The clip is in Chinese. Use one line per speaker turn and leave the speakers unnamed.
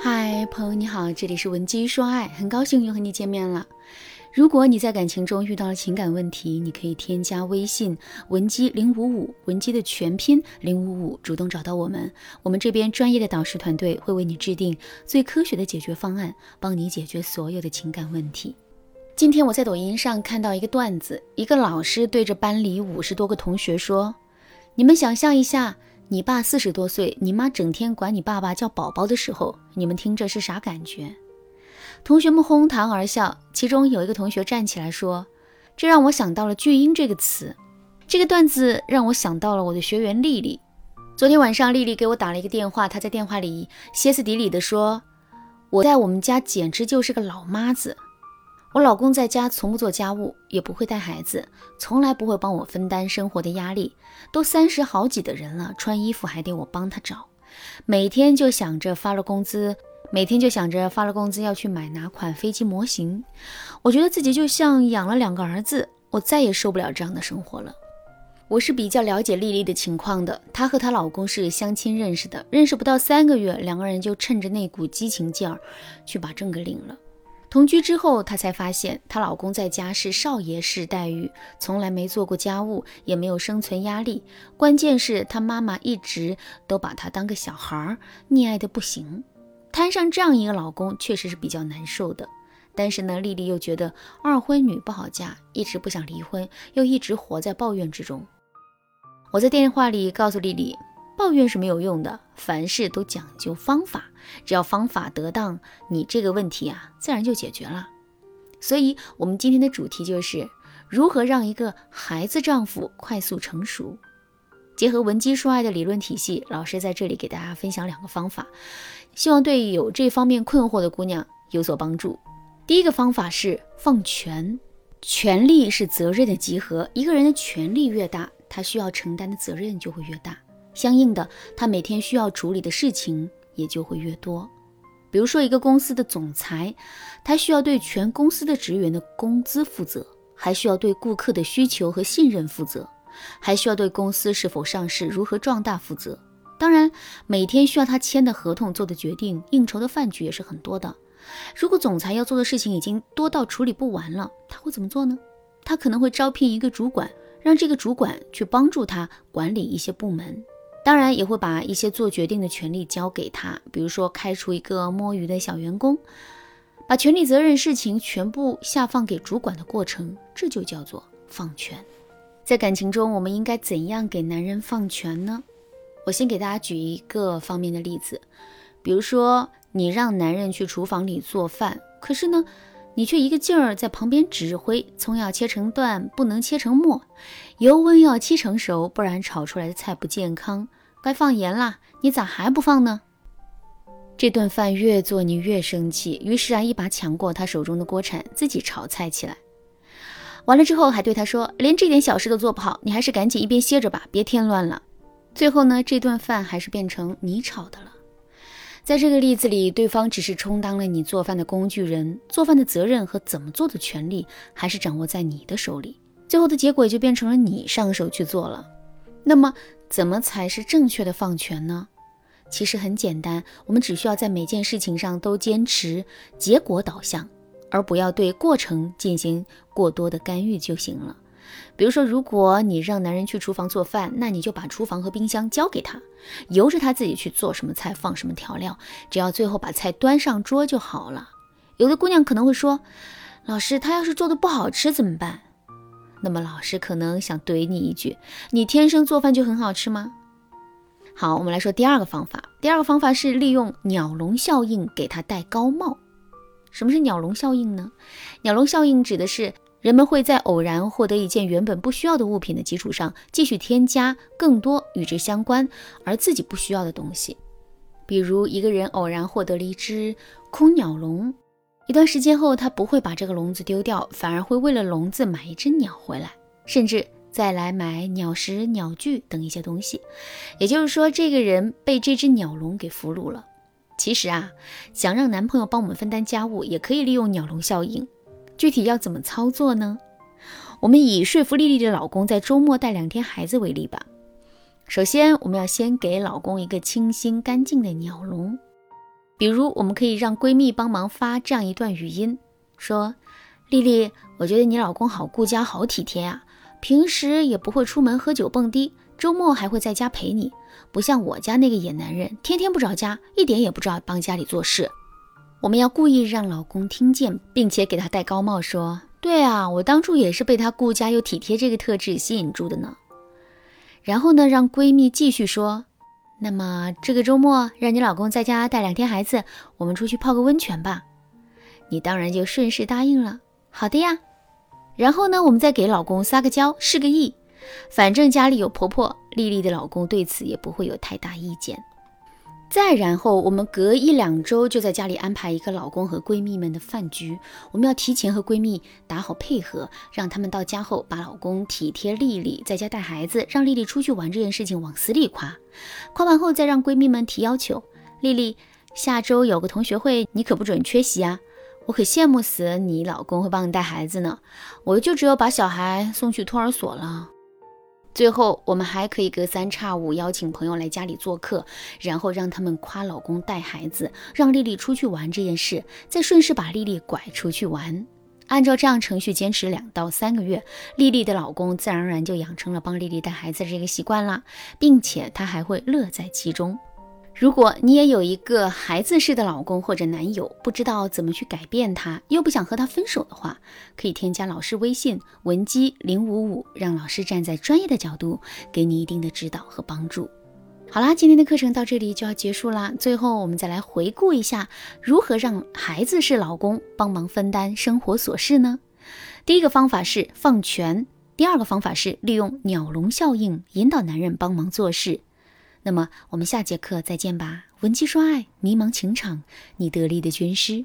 嗨，朋友你好，这里是文姬说爱，很高兴又和你见面了。如果你在感情中遇到了情感问题，你可以添加微信文姬零五五，文姬的全拼零五五，主动找到我们，我们这边专业的导师团队会为你制定最科学的解决方案，帮你解决所有的情感问题。今天我在抖音上看到一个段子，一个老师对着班里五十多个同学说：“你们想象一下。”你爸四十多岁，你妈整天管你爸爸叫宝宝的时候，你们听着是啥感觉？同学们哄堂而笑。其中有一个同学站起来说：“这让我想到了‘巨婴’这个词。”这个段子让我想到了我的学员丽丽。昨天晚上，丽丽给我打了一个电话，她在电话里歇斯底里地说：“我在我们家简直就是个老妈子。”我老公在家从不做家务，也不会带孩子，从来不会帮我分担生活的压力。都三十好几的人了，穿衣服还得我帮他找。每天就想着发了工资，每天就想着发了工资要去买哪款飞机模型。我觉得自己就像养了两个儿子，我再也受不了这样的生活了。我是比较了解丽丽的情况的，她和她老公是相亲认识的，认识不到三个月，两个人就趁着那股激情劲儿，去把证给领了。同居之后，她才发现她老公在家是少爷式待遇，从来没做过家务，也没有生存压力。关键是她妈妈一直都把她当个小孩儿，溺爱的不行。摊上这样一个老公，确实是比较难受的。但是呢，丽丽又觉得二婚女不好嫁，一直不想离婚，又一直活在抱怨之中。我在电话里告诉丽丽。抱怨是没有用的，凡事都讲究方法，只要方法得当，你这个问题啊，自然就解决了。所以，我们今天的主题就是如何让一个孩子丈夫快速成熟。结合文姬说爱的理论体系，老师在这里给大家分享两个方法，希望对有这方面困惑的姑娘有所帮助。第一个方法是放权，权力是责任的集合，一个人的权力越大，他需要承担的责任就会越大。相应的，他每天需要处理的事情也就会越多。比如说，一个公司的总裁，他需要对全公司的职员的工资负责，还需要对顾客的需求和信任负责，还需要对公司是否上市、如何壮大负责。当然，每天需要他签的合同、做的决定、应酬的饭局也是很多的。如果总裁要做的事情已经多到处理不完了，他会怎么做呢？他可能会招聘一个主管，让这个主管去帮助他管理一些部门。当然也会把一些做决定的权利交给他，比如说开除一个摸鱼的小员工，把权利、责任、事情全部下放给主管的过程，这就叫做放权。在感情中，我们应该怎样给男人放权呢？我先给大家举一个方面的例子，比如说你让男人去厨房里做饭，可是呢，你却一个劲儿在旁边指挥，葱要切成段，不能切成末，油温要七成熟，不然炒出来的菜不健康。该放盐啦，你咋还不放呢？这顿饭越做你越生气，于是啊，一把抢过他手中的锅铲，自己炒菜起来。完了之后还对他说：“连这点小事都做不好，你还是赶紧一边歇着吧，别添乱了。”最后呢，这顿饭还是变成你炒的了。在这个例子里，对方只是充当了你做饭的工具人，做饭的责任和怎么做的权利还是掌握在你的手里。最后的结果也就变成了你上手去做了。那么。怎么才是正确的放权呢？其实很简单，我们只需要在每件事情上都坚持结果导向，而不要对过程进行过多的干预就行了。比如说，如果你让男人去厨房做饭，那你就把厨房和冰箱交给他，由着他自己去做什么菜，放什么调料，只要最后把菜端上桌就好了。有的姑娘可能会说：“老师，他要是做的不好吃怎么办？”那么老师可能想怼你一句：“你天生做饭就很好吃吗？”好，我们来说第二个方法。第二个方法是利用鸟笼效应给他戴高帽。什么是鸟笼效应呢？鸟笼效应指的是人们会在偶然获得一件原本不需要的物品的基础上，继续添加更多与之相关而自己不需要的东西。比如一个人偶然获得了一只空鸟笼。一段时间后，他不会把这个笼子丢掉，反而会为了笼子买一只鸟回来，甚至再来买鸟食、鸟具等一些东西。也就是说，这个人被这只鸟笼给俘虏了。其实啊，想让男朋友帮我们分担家务，也可以利用鸟笼效应。具体要怎么操作呢？我们以说服丽丽的老公在周末带两天孩子为例吧。首先，我们要先给老公一个清新干净的鸟笼。比如，我们可以让闺蜜帮忙发这样一段语音，说：“丽丽，我觉得你老公好顾家，好体贴呀，平时也不会出门喝酒蹦迪，周末还会在家陪你，不像我家那个野男人，天天不着家，一点也不知道帮家里做事。”我们要故意让老公听见，并且给他戴高帽，说：“对啊，我当初也是被他顾家又体贴这个特质吸引住的呢。”然后呢，让闺蜜继续说：“那么这个周末让你老公在家带两天孩子，我们出去泡个温泉吧。”你当然就顺势答应了。好的呀。然后呢，我们再给老公撒个娇，示个意，反正家里有婆婆，丽丽的老公对此也不会有太大意见。再然后，我们隔一两周就在家里安排一个老公和闺蜜们的饭局。我们要提前和闺蜜打好配合，让他们到家后把老公体贴丽丽，在家带孩子，让丽丽出去玩这件事情往死里夸。夸完后，再让闺蜜们提要求：丽丽，下周有个同学会，你可不准缺席啊！我可羡慕死你老公会帮你带孩子呢，我就只有把小孩送去托儿所了。最后，我们还可以隔三差五邀请朋友来家里做客，然后让他们夸老公带孩子，让丽丽出去玩这件事，再顺势把丽丽拐出去玩。按照这样程序坚持两到三个月，丽丽的老公自然而然就养成了帮丽丽带孩子这个习惯了，并且他还会乐在其中。如果你也有一个孩子式的老公或者男友，不知道怎么去改变他，又不想和他分手的话，可以添加老师微信文姬零五五，让老师站在专业的角度给你一定的指导和帮助。好啦，今天的课程到这里就要结束啦。最后，我们再来回顾一下如何让孩子式老公帮忙分担生活琐事呢？第一个方法是放权，第二个方法是利用鸟笼效应引导男人帮忙做事。那么我们下节课再见吧。文姬说爱，迷茫情场，你得力的军师。